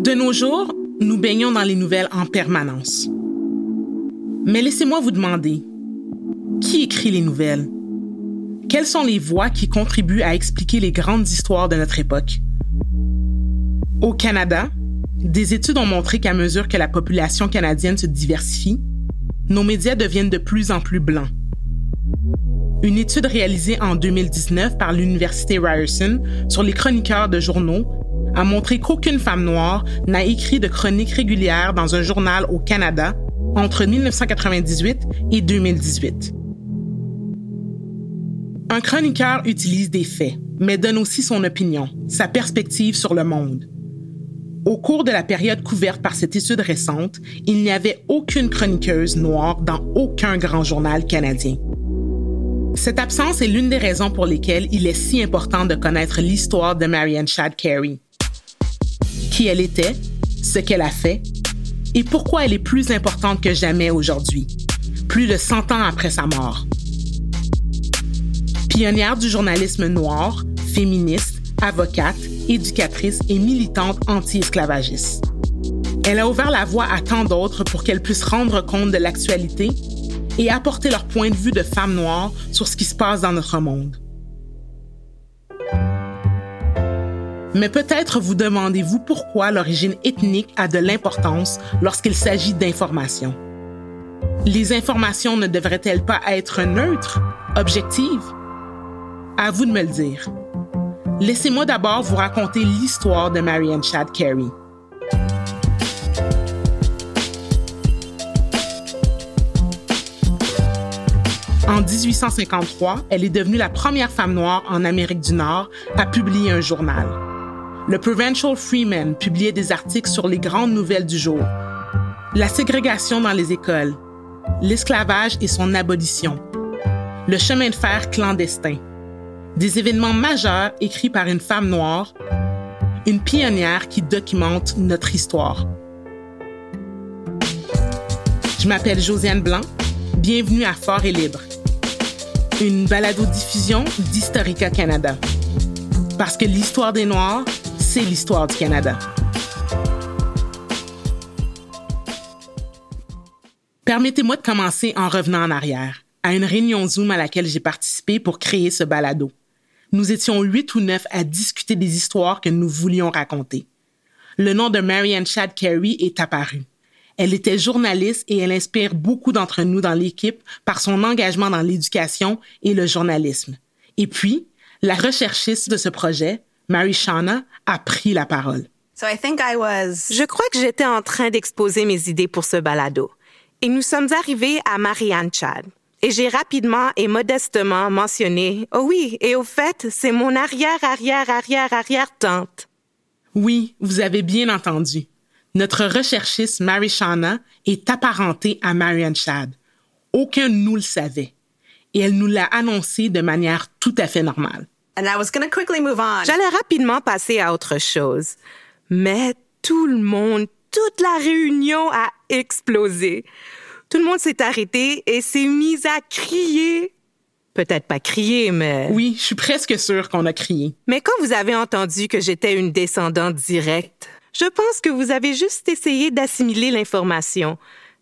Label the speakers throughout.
Speaker 1: De nos jours, nous baignons dans les nouvelles en permanence. Mais laissez-moi vous demander, qui écrit les nouvelles? Quelles sont les voix qui contribuent à expliquer les grandes histoires de notre époque? Au Canada, des études ont montré qu'à mesure que la population canadienne se diversifie, nos médias deviennent de plus en plus blancs. Une étude réalisée en 2019 par l'Université Ryerson sur les chroniqueurs de journaux a montré qu'aucune femme noire n'a écrit de chronique régulière dans un journal au Canada entre 1998 et 2018. Un chroniqueur utilise des faits, mais donne aussi son opinion, sa perspective sur le monde. Au cours de la période couverte par cette étude récente, il n'y avait aucune chroniqueuse noire dans aucun grand journal canadien. Cette absence est l'une des raisons pour lesquelles il est si important de connaître l'histoire de Marianne Shad Carey. Qui elle était, ce qu'elle a fait et pourquoi elle est plus importante que jamais aujourd'hui, plus de 100 ans après sa mort. Pionnière du journalisme noir, féministe, avocate, éducatrice et militante anti-esclavagiste. Elle a ouvert la voie à tant d'autres pour qu'elles puissent rendre compte de l'actualité et apporter leur point de vue de femme noire sur ce qui se passe dans notre monde. Mais peut-être vous demandez-vous pourquoi l'origine ethnique a de l'importance lorsqu'il s'agit d'informations. Les informations ne devraient-elles pas être neutres, objectives? À vous de me le dire. Laissez-moi d'abord vous raconter l'histoire de Marianne Chad Carey. En 1853, elle est devenue la première femme noire en Amérique du Nord à publier un journal. Le Provincial Freeman publiait des articles sur les grandes nouvelles du jour. La ségrégation dans les écoles, l'esclavage et son abolition, le chemin de fer clandestin, des événements majeurs écrits par une femme noire, une pionnière qui documente notre histoire. Je m'appelle Josiane Blanc. Bienvenue à Fort et Libre, une balado-diffusion d'Historica Canada. Parce que l'histoire des Noirs, c'est l'histoire du Canada. Permettez-moi de commencer en revenant en arrière, à une réunion Zoom à laquelle j'ai participé pour créer ce balado nous étions huit ou neuf à discuter des histoires que nous voulions raconter. Le nom de Marianne Chad Carey est apparu. Elle était journaliste et elle inspire beaucoup d'entre nous dans l'équipe par son engagement dans l'éducation et le journalisme. Et puis, la recherchiste de ce projet, Mary Shauna, a pris la parole.
Speaker 2: Je crois que j'étais en train d'exposer mes idées pour ce balado. Et nous sommes arrivés à Marianne Chad. Et j'ai rapidement et modestement mentionné, oh oui, et au fait, c'est mon arrière, arrière, arrière, arrière tante.
Speaker 1: Oui, vous avez bien entendu. Notre recherchiste Mary Shauna est apparentée à Marianne Chad. Aucun de nous le savait. Et elle nous l'a annoncé de manière tout à fait normale.
Speaker 2: J'allais rapidement passer à autre chose. Mais tout le monde, toute la réunion a explosé. Tout le monde s'est arrêté et s'est mis à crier. Peut-être pas crier, mais...
Speaker 1: Oui, je suis presque sûre qu'on a crié.
Speaker 2: Mais quand vous avez entendu que j'étais une descendante directe, je pense que vous avez juste essayé d'assimiler l'information.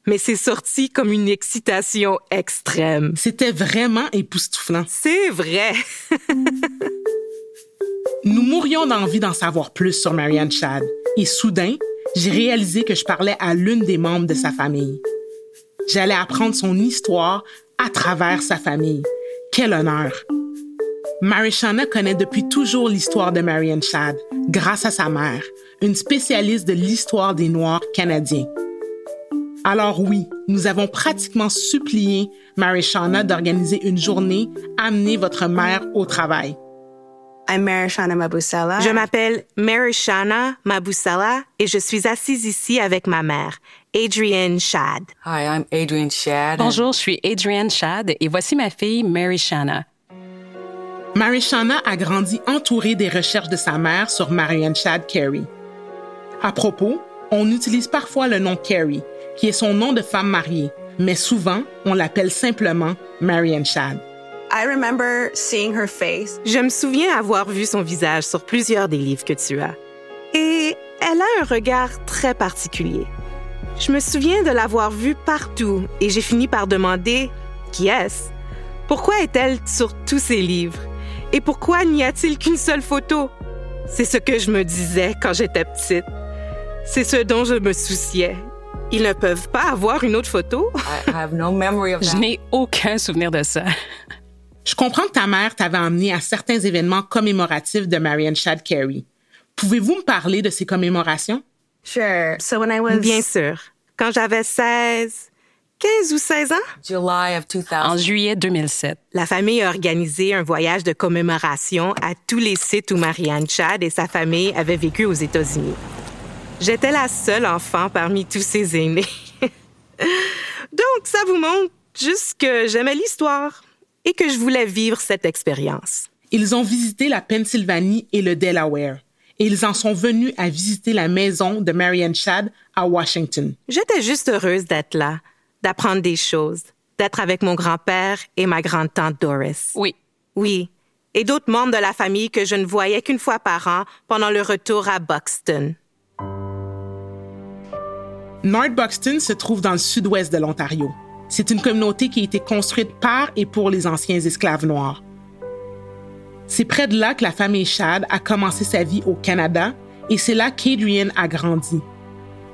Speaker 2: Mais c'est sorti comme une excitation extrême.
Speaker 1: C'était vraiment époustouflant.
Speaker 2: C'est vrai.
Speaker 1: Nous mourions d'envie d'en savoir plus sur Marianne Chad. Et soudain, j'ai réalisé que je parlais à l'une des membres de sa famille. J'allais apprendre son histoire à travers sa famille. Quel honneur! Marishana connaît depuis toujours l'histoire de Marianne Chad, grâce à sa mère, une spécialiste de l'histoire des Noirs canadiens. Alors oui, nous avons pratiquement supplié Marishana d'organiser une journée Amenez votre mère au travail.
Speaker 2: Je m'appelle Marishana Mabusala et je suis assise ici avec ma mère, Adrienne Shad.
Speaker 3: Hi, I'm Adrienne Shad.
Speaker 4: Bonjour, je suis Adrienne Shad et voici ma fille Marishana.
Speaker 1: Marishana a grandi entourée des recherches de sa mère sur Marianne Shad Carey. À propos, on utilise parfois le nom Carey, qui est son nom de femme mariée, mais souvent, on l'appelle simplement Marianne Shad.
Speaker 2: Je me souviens avoir vu son visage sur plusieurs des livres que tu as. Et Elle a un regard très particulier. Je me souviens de l'avoir vue partout et j'ai fini par demander qui est-ce? Pourquoi est-elle sur tous ces livres? Et pourquoi n'y a-t-il qu'une seule photo? C'est ce que je me disais quand j'étais petite. C'est ce dont je me souciais. Ils ne peuvent pas avoir une autre photo?
Speaker 4: Je n'ai aucun souvenir de ça.
Speaker 1: Je comprends que ta mère t'avait emmené à certains événements commémoratifs de Marianne Shad Carey. Pouvez-vous me parler de ces commémorations?
Speaker 2: Bien sûr. Quand j'avais 16, 15 ou 16 ans?
Speaker 4: En juillet 2007.
Speaker 2: La famille a organisé un voyage de commémoration à tous les sites où Marianne Chad et sa famille avaient vécu aux États-Unis. J'étais la seule enfant parmi tous ces aînés. Donc, ça vous montre juste que j'aimais l'histoire et que je voulais vivre cette expérience.
Speaker 1: Ils ont visité la Pennsylvanie et le Delaware et ils en sont venus à visiter la maison de Marianne Chad à Washington.
Speaker 2: J'étais juste heureuse d'être là, d'apprendre des choses, d'être avec mon grand-père et ma grande-tante Doris.
Speaker 4: Oui.
Speaker 2: Oui. Et d'autres membres de la famille que je ne voyais qu'une fois par an pendant le retour à Buxton.
Speaker 1: North Buxton se trouve dans le sud-ouest de l'Ontario. C'est une communauté qui a été construite par et pour les anciens esclaves noirs. C'est près de là que la famille Chad a commencé sa vie au Canada et c'est là qu'Adrienne a grandi.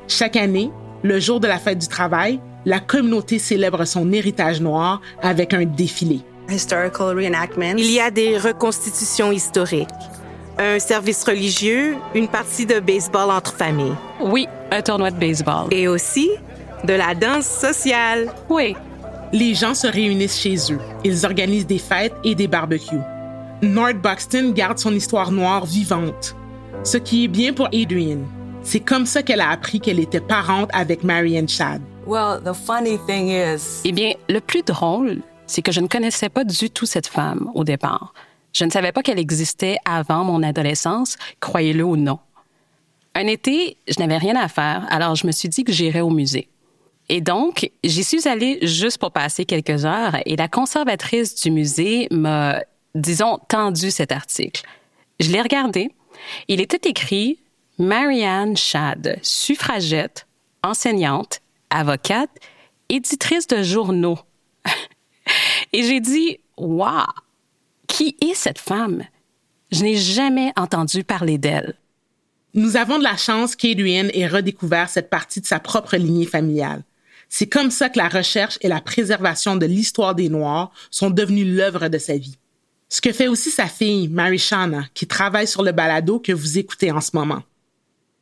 Speaker 1: Chaque année, le jour de la fête du travail, la communauté célèbre son héritage noir avec un défilé.
Speaker 2: Il y a des reconstitutions historiques, un service religieux, une partie de baseball entre familles.
Speaker 4: Oui, un tournoi de baseball.
Speaker 2: Et aussi de la danse sociale.
Speaker 4: Oui.
Speaker 1: Les gens se réunissent chez eux. Ils organisent des fêtes et des barbecues. North Buxton garde son histoire noire vivante, ce qui est bien pour Adrian. C'est comme ça qu'elle a appris qu'elle était parente avec Marianne Chad.
Speaker 4: Eh bien, le plus drôle, c'est que je ne connaissais pas du tout cette femme au départ. Je ne savais pas qu'elle existait avant mon adolescence, croyez-le ou non. Un été, je n'avais rien à faire, alors je me suis dit que j'irais au musée. Et donc, j'y suis allée juste pour passer quelques heures et la conservatrice du musée m'a, disons, tendu cet article. Je l'ai regardé. Il était écrit Marianne Shad, suffragette, enseignante, avocate, éditrice de journaux. et j'ai dit, waouh, qui est cette femme? Je n'ai jamais entendu parler d'elle.
Speaker 1: Nous avons de la chance qu'Adrienne ait redécouvert cette partie de sa propre lignée familiale. C'est comme ça que la recherche et la préservation de l'histoire des Noirs sont devenues l'œuvre de sa vie. Ce que fait aussi sa fille, Mary Shana, qui travaille sur le balado que vous écoutez en ce moment.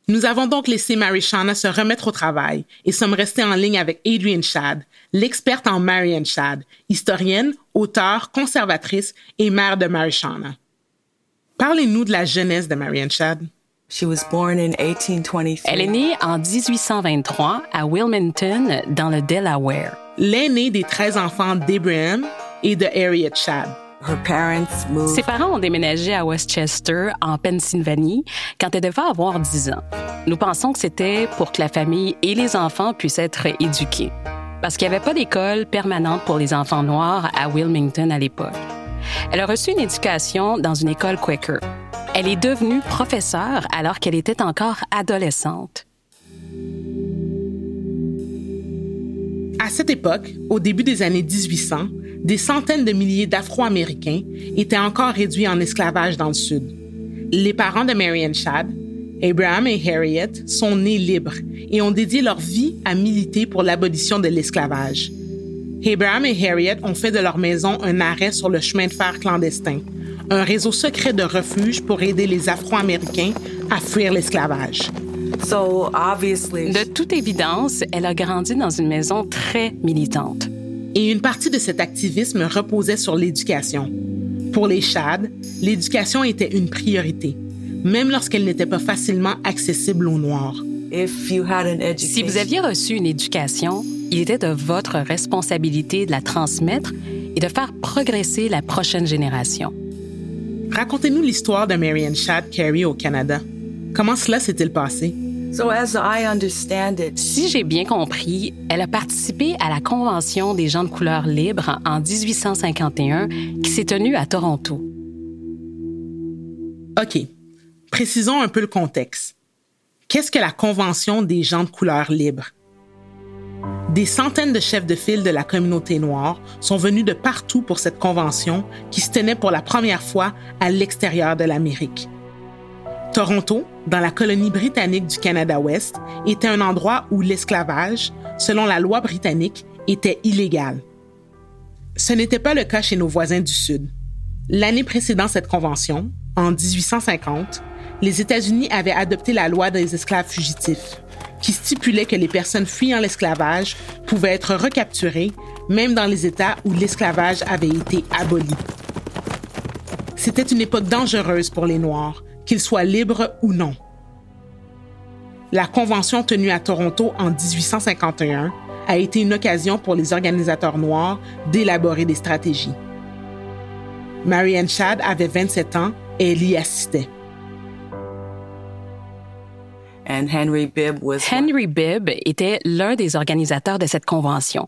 Speaker 1: Nous avons donc laissé Mary Shana se remettre au travail et sommes restés en ligne avec Adrienne Shad, l'experte en Marianne Shad, historienne, auteure, conservatrice et mère de Mary Shana. Parlez-nous de la jeunesse de Marianne Shad.
Speaker 4: Elle est née en 1823 à Wilmington, dans le Delaware.
Speaker 1: L'aînée des 13 enfants d'Abraham et de Harriet Shad.
Speaker 4: Ses parents ont déménagé à Westchester, en Pennsylvanie, quand elle devait avoir 10 ans. Nous pensons que c'était pour que la famille et les enfants puissent être éduqués, parce qu'il n'y avait pas d'école permanente pour les enfants noirs à Wilmington à l'époque. Elle a reçu une éducation dans une école Quaker. Elle est devenue professeure alors qu'elle était encore adolescente.
Speaker 1: À cette époque, au début des années 1800, des centaines de milliers d'Afro-Américains étaient encore réduits en esclavage dans le Sud. Les parents de Marianne Shad, Abraham et Harriet, sont nés libres et ont dédié leur vie à militer pour l'abolition de l'esclavage. Abraham et Harriet ont fait de leur maison un arrêt sur le chemin de fer clandestin, un réseau secret de refuge pour aider les Afro-Américains à fuir l'esclavage.
Speaker 4: De toute évidence, elle a grandi dans une maison très militante
Speaker 1: et une partie de cet activisme reposait sur l'éducation. Pour les Chad, l'éducation était une priorité, même lorsqu'elle n'était pas facilement accessible aux Noirs.
Speaker 4: Si vous aviez reçu une éducation, il était de votre responsabilité de la transmettre et de faire progresser la prochaine génération.
Speaker 1: Racontez-nous l'histoire de Marianne Chad Carey au Canada. Comment cela s'est-il passé?
Speaker 4: Si j'ai bien compris, elle a participé à la Convention des gens de couleur libre en 1851 qui s'est tenue à Toronto.
Speaker 1: OK. Précisons un peu le contexte. Qu'est-ce que la Convention des gens de couleur libre? Des centaines de chefs de file de la communauté noire sont venus de partout pour cette convention qui se tenait pour la première fois à l'extérieur de l'Amérique. Toronto, dans la colonie britannique du Canada-Ouest, était un endroit où l'esclavage, selon la loi britannique, était illégal. Ce n'était pas le cas chez nos voisins du Sud. L'année précédant cette convention, en 1850, les États-Unis avaient adopté la loi des esclaves fugitifs, qui stipulait que les personnes fuyant l'esclavage pouvaient être recapturées, même dans les États où l'esclavage avait été aboli. C'était une époque dangereuse pour les Noirs, qu'ils soient libres ou non. La convention tenue à Toronto en 1851 a été une occasion pour les organisateurs noirs d'élaborer des stratégies. Marianne Shad avait 27 ans et elle y assistait.
Speaker 3: Henry Bibb
Speaker 4: Henry Bibb était l'un des organisateurs de cette convention.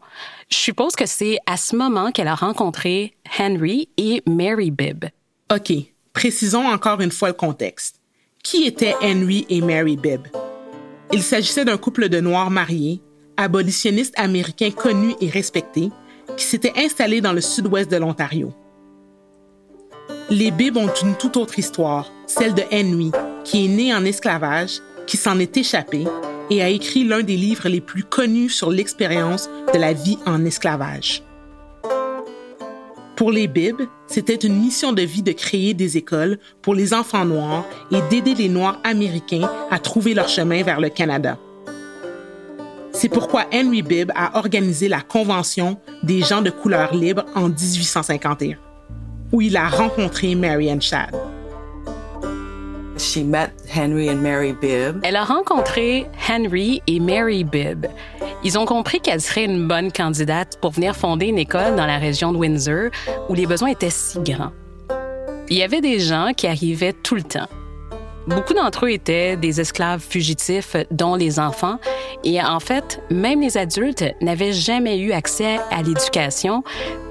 Speaker 4: Je suppose que c'est à ce moment qu'elle a rencontré Henry et Mary Bibb.
Speaker 1: OK, précisons encore une fois le contexte. Qui étaient Henry et Mary Bibb? Il s'agissait d'un couple de Noirs mariés, abolitionnistes américains connus et respectés, qui s'étaient installés dans le sud-ouest de l'Ontario. Les Bibb ont une toute autre histoire, celle de Henry, qui est né en esclavage qui s'en est échappé et a écrit l'un des livres les plus connus sur l'expérience de la vie en esclavage. Pour les Bib, c'était une mission de vie de créer des écoles pour les enfants noirs et d'aider les Noirs américains à trouver leur chemin vers le Canada. C'est pourquoi Henry Bibb a organisé la Convention des gens de couleur libre en 1851, où il a rencontré Marianne Shad.
Speaker 3: She met Henry and Mary Bibb.
Speaker 4: Elle a rencontré Henry et Mary Bibb. Ils ont compris qu'elle serait une bonne candidate pour venir fonder une école dans la région de Windsor où les besoins étaient si grands. Il y avait des gens qui arrivaient tout le temps. Beaucoup d'entre eux étaient des esclaves fugitifs, dont les enfants, et en fait, même les adultes n'avaient jamais eu accès à l'éducation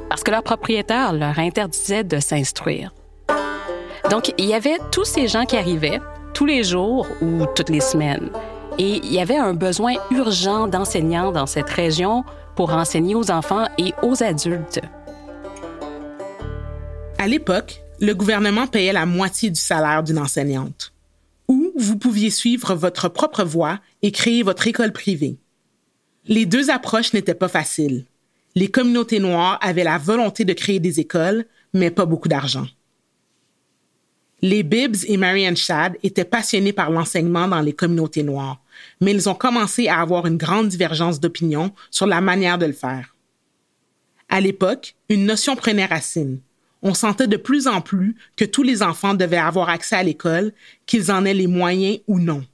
Speaker 4: parce que leur propriétaire leur interdisait de s'instruire. Donc, il y avait tous ces gens qui arrivaient tous les jours ou toutes les semaines. Et il y avait un besoin urgent d'enseignants dans cette région pour enseigner aux enfants et aux adultes.
Speaker 1: À l'époque, le gouvernement payait la moitié du salaire d'une enseignante. Ou vous pouviez suivre votre propre voie et créer votre école privée. Les deux approches n'étaient pas faciles. Les communautés noires avaient la volonté de créer des écoles, mais pas beaucoup d'argent. Les Bibbs et Marianne Shad étaient passionnés par l'enseignement dans les communautés noires, mais ils ont commencé à avoir une grande divergence d'opinion sur la manière de le faire. À l'époque, une notion prenait racine. On sentait de plus en plus que tous les enfants devaient avoir accès à l'école, qu'ils en aient les moyens ou non.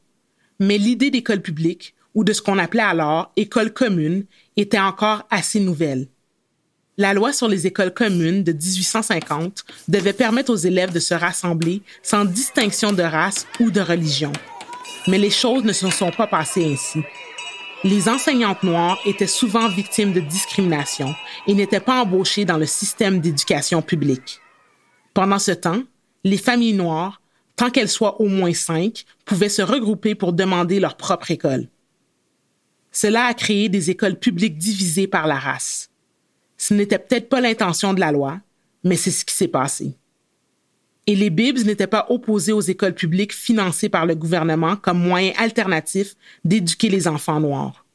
Speaker 1: Mais l'idée d'école publique, ou de ce qu'on appelait alors école commune, était encore assez nouvelle la loi sur les écoles communes de 1850 devait permettre aux élèves de se rassembler sans distinction de race ou de religion. Mais les choses ne se sont pas passées ainsi. Les enseignantes noires étaient souvent victimes de discrimination et n'étaient pas embauchées dans le système d'éducation publique. Pendant ce temps, les familles noires, tant qu'elles soient au moins cinq, pouvaient se regrouper pour demander leur propre école. Cela a créé des écoles publiques divisées par la race. Ce n'était peut-être pas l'intention de la loi, mais c'est ce qui s'est passé. Et les Bibs n'étaient pas opposés aux écoles publiques financées par le gouvernement comme moyen alternatif d'éduquer les enfants noirs.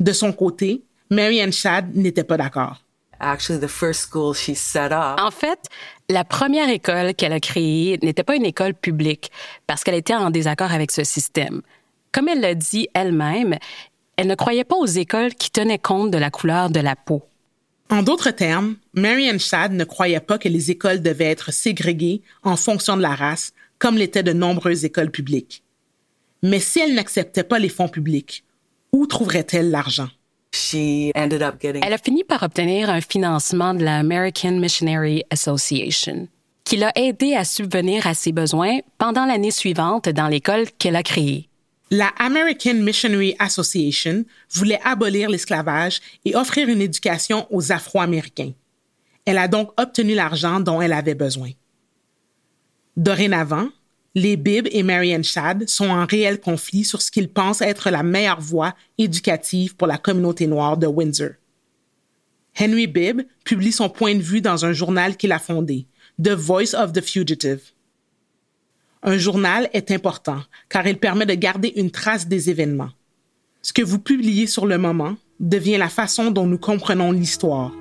Speaker 1: De son côté, Mary Ann Shad n'était pas d'accord.
Speaker 4: En fait, la première école qu'elle a créée n'était pas une école publique parce qu'elle était en désaccord avec ce système. Comme elle l'a dit elle-même, elle ne croyait pas aux écoles qui tenaient compte de la couleur de la peau.
Speaker 1: En d'autres termes, Marianne Shad ne croyait pas que les écoles devaient être ségrégées en fonction de la race, comme l'étaient de nombreuses écoles publiques. Mais si elle n'acceptait pas les fonds publics, où trouverait-elle l'argent?
Speaker 4: Elle a fini par obtenir un financement de la American Missionary Association, qui l'a aidé à subvenir à ses besoins pendant l'année suivante dans l'école qu'elle a créée.
Speaker 1: La American Missionary Association voulait abolir l'esclavage et offrir une éducation aux Afro-Américains. Elle a donc obtenu l'argent dont elle avait besoin. Dorénavant, les Bibb et Marianne Shad sont en réel conflit sur ce qu'ils pensent être la meilleure voie éducative pour la communauté noire de Windsor. Henry Bibb publie son point de vue dans un journal qu'il a fondé, The Voice of the Fugitive. Un journal est important car il permet de garder une trace des événements. Ce que vous publiez sur le moment devient la façon dont nous comprenons l'histoire.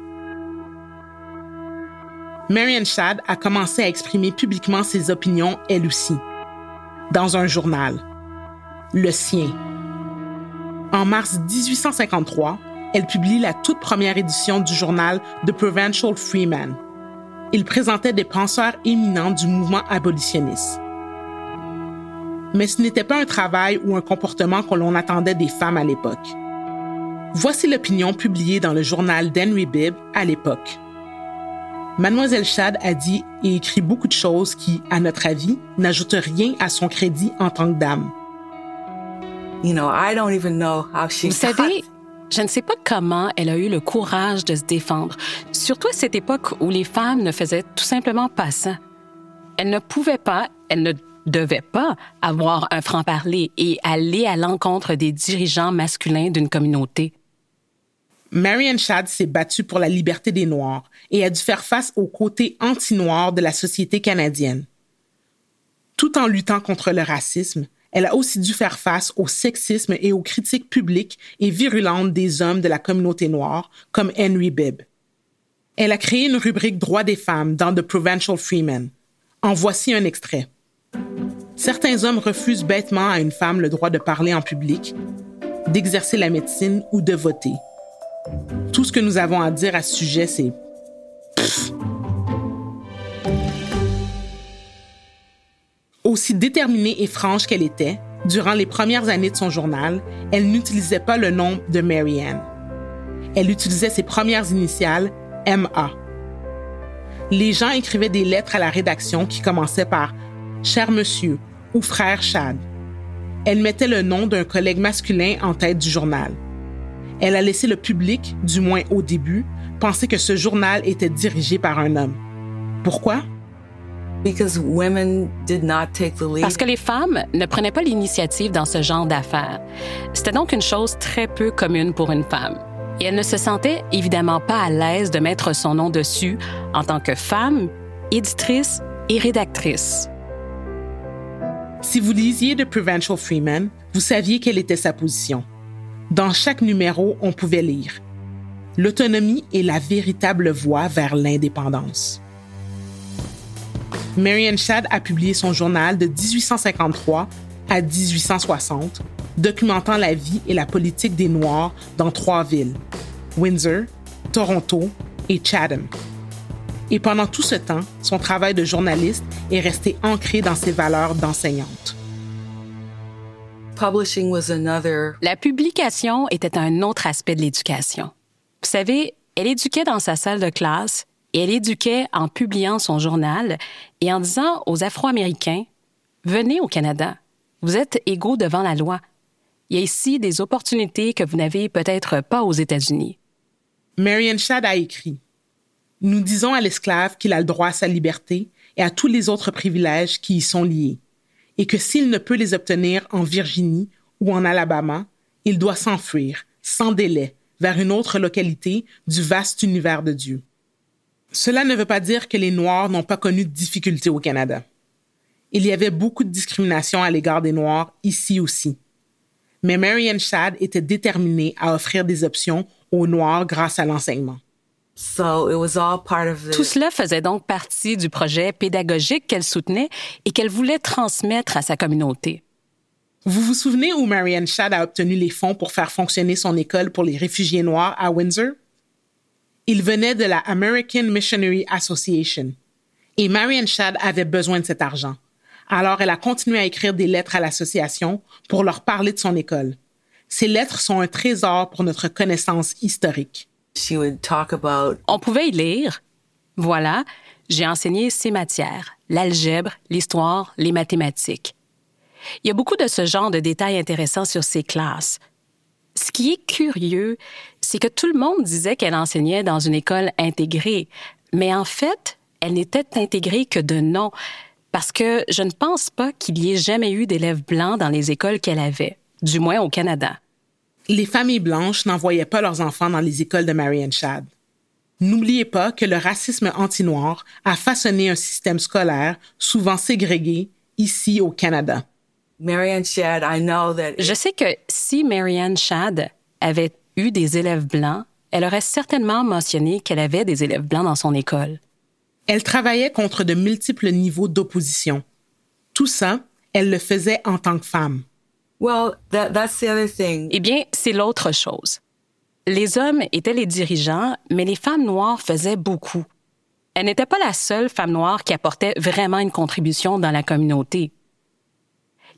Speaker 1: Marian Shad a commencé à exprimer publiquement ses opinions elle aussi, dans un journal, le sien. En mars 1853, elle publie la toute première édition du journal The Provincial Freeman. Il présentait des penseurs éminents du mouvement abolitionniste. Mais ce n'était pas un travail ou un comportement que l'on attendait des femmes à l'époque. Voici l'opinion publiée dans le journal d'Henry Bibb à l'époque. Mademoiselle Shad a dit et écrit beaucoup de choses qui, à notre avis, n'ajoutent rien à son crédit en tant que dame.
Speaker 3: You know, I don't even know how she
Speaker 4: Vous savez, je ne sais pas comment elle a eu le courage de se défendre, surtout à cette époque où les femmes ne faisaient tout simplement pas ça. Elle ne pouvait pas, elle ne devait pas avoir un franc-parler et aller à l'encontre des dirigeants masculins d'une communauté.
Speaker 1: Marianne Shad s'est battue pour la liberté des Noirs et a dû faire face au côté anti-noir de la société canadienne. Tout en luttant contre le racisme, elle a aussi dû faire face au sexisme et aux critiques publiques et virulentes des hommes de la communauté noire, comme Henry Bibb. Elle a créé une rubrique Droits des femmes dans The Provincial Freeman. En voici un extrait. Certains hommes refusent bêtement à une femme le droit de parler en public, d'exercer la médecine ou de voter. Tout ce que nous avons à dire à ce sujet, c'est Aussi déterminée et franche qu'elle était, durant les premières années de son journal, elle n'utilisait pas le nom de Marianne. Elle utilisait ses premières initiales, MA. Les gens écrivaient des lettres à la rédaction qui commençaient par Cher monsieur ou Frère Chad. Elle mettait le nom d'un collègue masculin en tête du journal. Elle a laissé le public, du moins au début, penser que ce journal était dirigé par un homme. Pourquoi?
Speaker 3: Because women did not take the lead.
Speaker 4: Parce que les femmes ne prenaient pas l'initiative dans ce genre d'affaires. C'était donc une chose très peu commune pour une femme. Et elle ne se sentait évidemment pas à l'aise de mettre son nom dessus en tant que femme, éditrice et rédactrice.
Speaker 1: Si vous lisiez The Provincial Freeman, vous saviez quelle était sa position. Dans chaque numéro, on pouvait lire L'autonomie est la véritable voie vers l'indépendance. Marianne Shad a publié son journal de 1853 à 1860, documentant la vie et la politique des Noirs dans trois villes, Windsor, Toronto et Chatham. Et pendant tout ce temps, son travail de journaliste est resté ancré dans ses valeurs d'enseignante.
Speaker 3: Publishing was another.
Speaker 4: La publication était un autre aspect de l'éducation. Vous savez, elle éduquait dans sa salle de classe et elle éduquait en publiant son journal et en disant aux Afro-Américains, venez au Canada, vous êtes égaux devant la loi. Il y a ici des opportunités que vous n'avez peut-être pas aux États-Unis.
Speaker 1: Marianne Shad a écrit Nous disons à l'esclave qu'il a le droit à sa liberté et à tous les autres privilèges qui y sont liés et que s'il ne peut les obtenir en Virginie ou en Alabama, il doit s'enfuir, sans délai, vers une autre localité du vaste univers de Dieu. Cela ne veut pas dire que les Noirs n'ont pas connu de difficultés au Canada. Il y avait beaucoup de discrimination à l'égard des Noirs ici aussi. Mais Marianne Shad était déterminée à offrir des options aux Noirs grâce à l'enseignement.
Speaker 4: Tout cela faisait donc partie du projet pédagogique qu'elle soutenait et qu'elle voulait transmettre à sa communauté.
Speaker 1: Vous vous souvenez où Marianne Shad a obtenu les fonds pour faire fonctionner son école pour les réfugiés noirs à Windsor? Il venait de la American Missionary Association. Et Marianne Shad avait besoin de cet argent. Alors elle a continué à écrire des lettres à l'association pour leur parler de son école. Ces lettres sont un trésor pour notre connaissance historique.
Speaker 4: On pouvait y lire. Voilà, j'ai enseigné ces matières, l'algèbre, l'histoire, les mathématiques. Il y a beaucoup de ce genre de détails intéressants sur ces classes. Ce qui est curieux, c'est que tout le monde disait qu'elle enseignait dans une école intégrée, mais en fait, elle n'était intégrée que de nom. parce que je ne pense pas qu'il y ait jamais eu d'élèves blancs dans les écoles qu'elle avait, du moins au Canada.
Speaker 1: Les familles blanches n'envoyaient pas leurs enfants dans les écoles de Marianne Shad. N'oubliez pas que le racisme anti-noir a façonné un système scolaire souvent ségrégué ici au Canada.
Speaker 3: Marianne Shad, I know that
Speaker 4: Je sais que si Marianne Shad avait eu des élèves blancs, elle aurait certainement mentionné qu'elle avait des élèves blancs dans son école.
Speaker 1: Elle travaillait contre de multiples niveaux d'opposition. Tout ça, elle le faisait en tant que femme.
Speaker 4: Eh bien, c'est l'autre chose. Les hommes étaient les dirigeants, mais les femmes noires faisaient beaucoup. Elle n'était pas la seule femme noire qui apportait vraiment une contribution dans la communauté.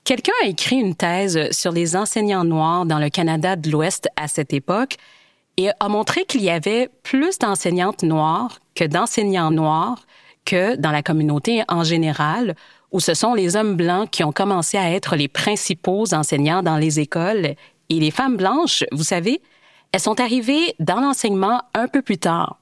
Speaker 4: Quelqu'un a écrit une thèse sur les enseignants noirs dans le Canada de l'Ouest à cette époque et a montré qu'il y avait plus d'enseignantes noires que d'enseignants noirs que dans la communauté en général, où ce sont les hommes blancs qui ont commencé à être les principaux enseignants dans les écoles. Et les femmes blanches, vous savez, elles sont arrivées dans l'enseignement un peu plus tard.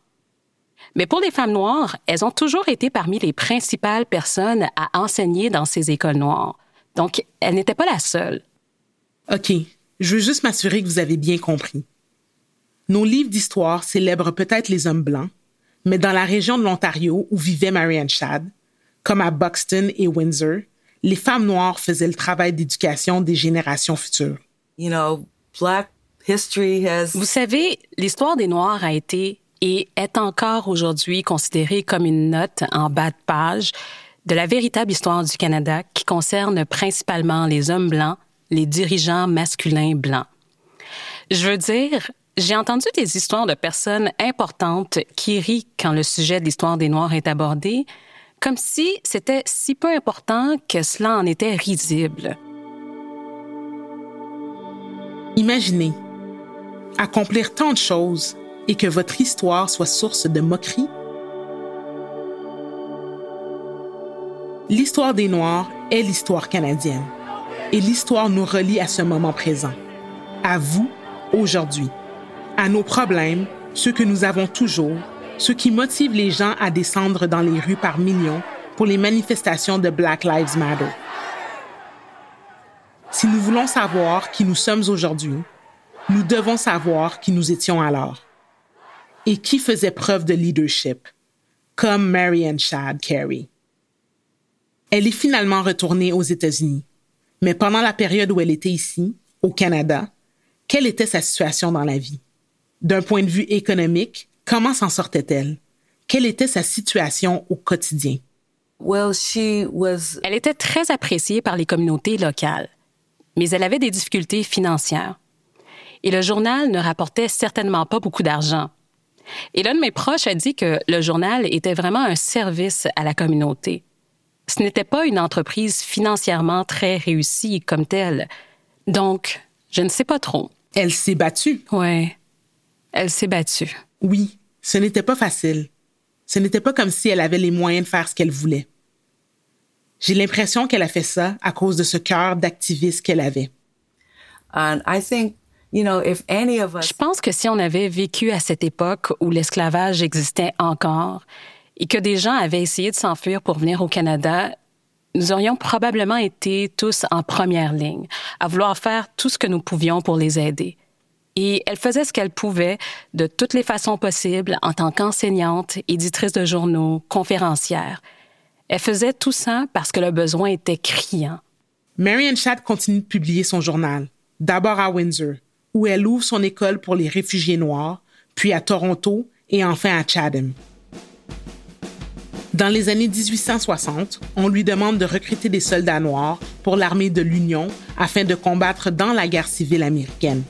Speaker 4: Mais pour les femmes noires, elles ont toujours été parmi les principales personnes à enseigner dans ces écoles noires. Donc, elles n'étaient pas la seule.
Speaker 1: OK, je veux juste m'assurer que vous avez bien compris. Nos livres d'histoire célèbrent peut-être les hommes blancs, mais dans la région de l'Ontario où vivait Marianne Shad, comme à Buxton et Windsor, les femmes noires faisaient le travail d'éducation des générations futures.
Speaker 3: You know, black history has
Speaker 4: Vous savez, l'histoire des Noirs a été et est encore aujourd'hui considérée comme une note en bas de page de la véritable histoire du Canada qui concerne principalement les hommes blancs, les dirigeants masculins blancs. Je veux dire, j'ai entendu des histoires de personnes importantes qui rient quand le sujet de l'histoire des Noirs est abordé, comme si c'était si peu important que cela en était risible.
Speaker 1: Imaginez accomplir tant de choses et que votre histoire soit source de moquerie. L'histoire des Noirs est l'histoire canadienne et l'histoire nous relie à ce moment présent, à vous aujourd'hui, à nos problèmes, ceux que nous avons toujours, ceux qui motivent les gens à descendre dans les rues par millions pour les manifestations de Black Lives Matter. Si nous voulons savoir qui nous sommes aujourd'hui, nous devons savoir qui nous étions alors et qui faisait preuve de leadership, comme Marianne Shad Carey. Elle est finalement retournée aux États-Unis, mais pendant la période où elle était ici, au Canada, quelle était sa situation dans la vie? D'un point de vue économique, comment s'en sortait-elle? Quelle était sa situation au quotidien?
Speaker 3: well, she was
Speaker 4: Elle était très appréciée par les communautés locales, mais elle avait des difficultés financières. Et le journal ne rapportait certainement pas beaucoup d'argent. Et l'un de mes proches a dit que le journal était vraiment un service à la communauté. Ce n'était pas une entreprise financièrement très réussie comme telle. Donc, je ne sais pas trop.
Speaker 1: Elle s'est battue.
Speaker 4: Ouais. Elle s'est battue.
Speaker 1: Oui, ce n'était pas facile. Ce n'était pas comme si elle avait les moyens de faire ce qu'elle voulait. J'ai l'impression qu'elle a fait ça à cause de ce cœur d'activiste qu'elle avait.
Speaker 3: and I think, you know, if any of us
Speaker 4: Je pense que si on avait vécu à cette époque où l'esclavage existait encore et que des gens avaient essayé de s'enfuir pour venir au Canada, nous aurions probablement été tous en première ligne, à vouloir faire tout ce que nous pouvions pour les aider. Et elle faisait ce qu'elle pouvait de toutes les façons possibles en tant qu'enseignante, éditrice de journaux, conférencière. Elle faisait tout ça parce que le besoin était criant.
Speaker 1: Marianne Shad continue de publier son journal, d'abord à Windsor, où elle ouvre son école pour les réfugiés noirs, puis à Toronto et enfin à Chatham. Dans les années 1860, on lui demande de recruter des soldats noirs pour l'armée de l'Union afin de combattre dans la guerre civile américaine.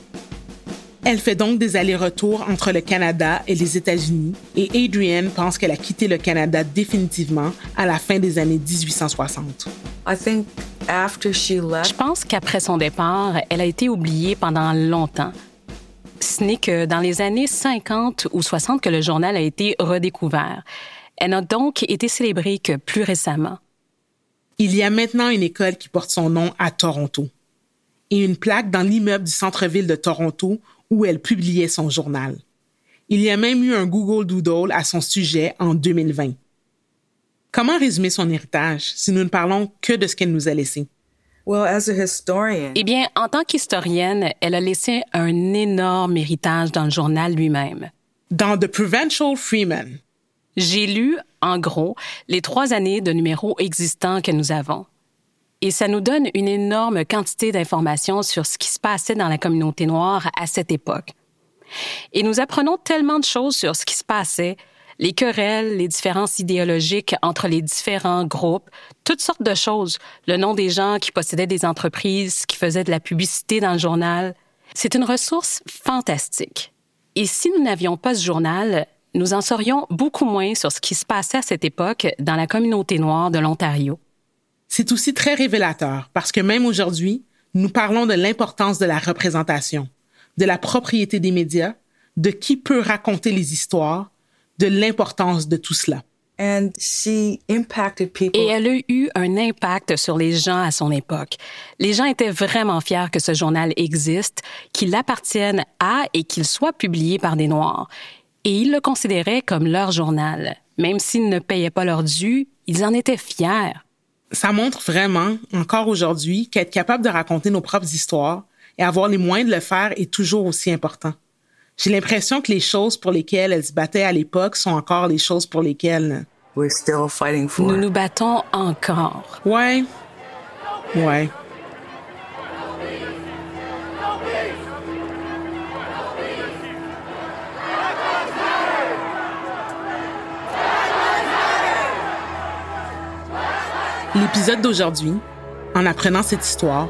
Speaker 1: Elle fait donc des allers-retours entre le Canada et les États-Unis et Adrienne pense qu'elle a quitté le Canada définitivement à la fin des années 1860.
Speaker 3: I think after she
Speaker 4: Je pense qu'après son départ, elle a été oubliée pendant longtemps. Ce n'est que dans les années 50 ou 60 que le journal a été redécouvert. Elle n'a donc été célébrée que plus récemment.
Speaker 1: Il y a maintenant une école qui porte son nom à Toronto et une plaque dans l'immeuble du centre-ville de Toronto où elle publiait son journal. Il y a même eu un Google Doodle à son sujet en 2020. Comment résumer son héritage si nous ne parlons que de ce qu'elle nous a laissé?
Speaker 3: Well, as a historian,
Speaker 4: Eh bien, en tant qu'historienne, elle a laissé un énorme héritage dans le journal lui-même.
Speaker 1: Dans The Provincial Freeman,
Speaker 4: J'ai lu, en gros, les trois années de numéros existants que nous avons. Et ça nous donne une énorme quantité d'informations sur ce qui se passait dans la communauté noire à cette époque. Et nous apprenons tellement de choses sur ce qui se passait, les querelles, les différences idéologiques entre les différents groupes, toutes sortes de choses, le nom des gens qui possédaient des entreprises, qui faisaient de la publicité dans le journal. C'est une ressource fantastique. Et si nous n'avions pas ce journal, nous en saurions beaucoup moins sur ce qui se passait à cette époque dans la communauté noire de l'Ontario.
Speaker 1: C'est aussi très révélateur parce que même aujourd'hui, nous parlons de l'importance de la représentation, de la propriété des médias, de qui peut raconter les histoires, de l'importance de tout cela.
Speaker 3: and she impacted people.
Speaker 4: Et elle a eu un impact sur les gens à son époque. Les gens étaient vraiment fiers que ce journal existe, qu'il appartienne à et qu'il soit publié par des Noirs. Et ils le considéraient comme leur journal. Même s'ils ne payaient pas leur dû, ils en étaient fiers.
Speaker 1: Ça montre vraiment, encore aujourd'hui, qu'être capable de raconter nos propres histoires et avoir les moyens de le faire est toujours aussi important. J'ai l'impression que les choses pour lesquelles elle se battait à l'époque sont encore les choses pour lesquelles...
Speaker 3: We're still fighting for.
Speaker 4: Nous nous battons encore.
Speaker 1: Ouais. Ouais. L'épisode d'aujourd'hui, en apprenant cette histoire,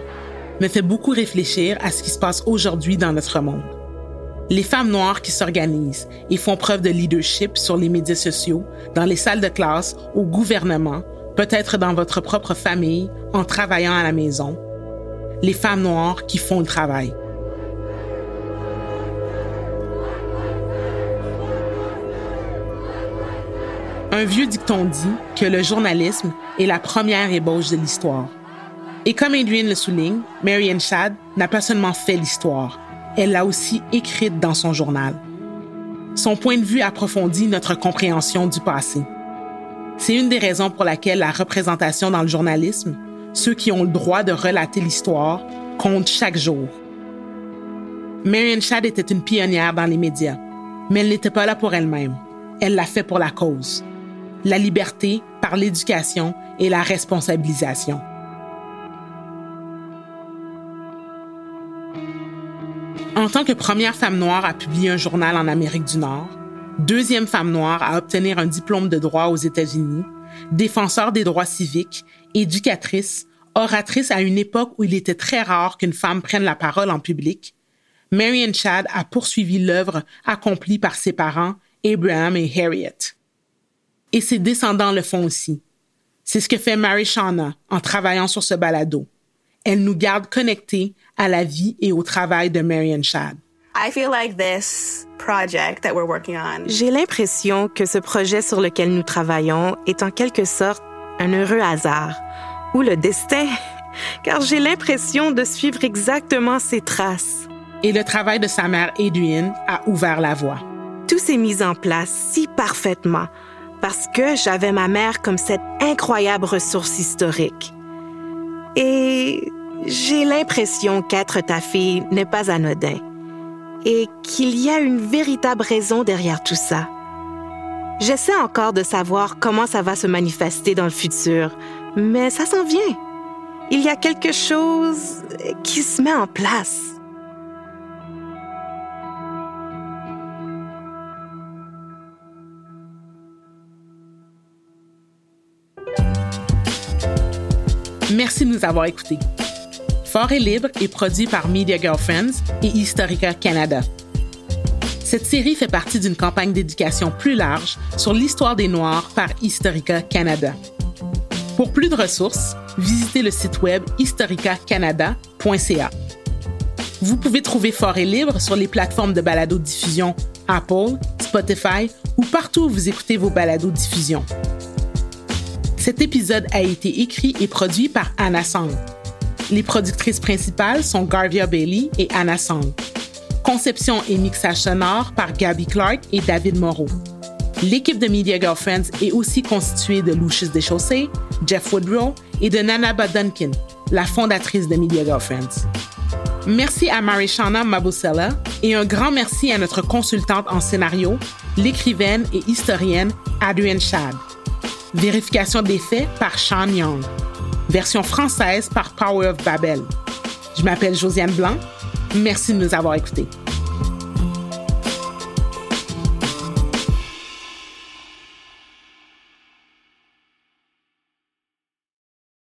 Speaker 1: me fait beaucoup réfléchir à ce qui se passe aujourd'hui dans notre monde. Les femmes noires qui s'organisent et font preuve de leadership sur les médias sociaux, dans les salles de classe, au gouvernement, peut-être dans votre propre famille, en travaillant à la maison. Les femmes noires qui font le travail. Un vieux dicton dit que le journalisme est la première ébauche de l'histoire. Et comme Adrienne le souligne, Marianne Shad n'a pas seulement fait l'histoire, elle l'a aussi écrite dans son journal. Son point de vue approfondit notre compréhension du passé. C'est une des raisons pour laquelle la représentation dans le journalisme, ceux qui ont le droit de relater l'histoire, compte chaque jour. Marianne Shad était une pionnière dans les médias, mais elle n'était pas là pour elle-même. Elle l'a fait pour la cause. La liberté par l'éducation et la responsabilisation. En tant que première femme noire à publier un journal en Amérique du Nord, deuxième femme noire à obtenir un diplôme de droit aux États-Unis, défenseur des droits civiques, éducatrice, oratrice à une époque où il était très rare qu'une femme prenne la parole en public, Marian Chad a poursuivi l'œuvre accomplie par ses parents, Abraham et Harriet. Et ses descendants le font aussi. C'est ce que fait Mary Shauna en travaillant sur ce balado. Elle nous garde connectés à la vie et au travail de Marian Chad.
Speaker 5: I feel like this project that we're working on
Speaker 2: J'ai l'impression que ce projet sur lequel nous travaillons est en quelque sorte un heureux hasard, ou le destin, car j'ai l'impression de suivre exactement ses traces.
Speaker 1: Et le travail de sa mère Adrienne a ouvert la voie.
Speaker 2: Tout s'est mis en place si parfaitement parce que j'avais ma mère comme cette incroyable ressource historique. Et j'ai l'impression qu'être ta fille n'est pas anodin et qu'il y a une véritable raison derrière tout ça. J'essaie encore de savoir comment ça va se manifester dans le futur, mais ça s'en vient. Il y a quelque chose qui se met en place.
Speaker 1: Merci de nous avoir écoutés. Fort et libre est produit par Media Girlfriends et Historica Canada. Cette série fait partie d'une campagne d'éducation plus large sur l'histoire des Noirs par Historica Canada. Pour plus de ressources, visitez le site web historicacanada.ca. Vous pouvez trouver Fort et Libre sur les plateformes de balado-diffusion Apple, Spotify ou partout où vous écoutez vos balados-diffusion. Cet épisode a été écrit et produit par Anna Sang. Les productrices principales sont Garvia Bailey et Anna Sang. Conception et mixage sonore par Gabby Clark et David Moreau. L'équipe de Media Girlfriends est aussi constituée de Lucius Deschaussés, Jeff Woodrow et de Nanaba Duncan, la fondatrice de Media Girlfriends. Merci à Marishana Mabusela et un grand merci à notre consultante en scénario, l'écrivaine et historienne Adrienne Schad. Vérification des faits par Sean Young. Version française par Power of Babel. Je m'appelle Josiane Blanc. Merci de nous avoir écoutés.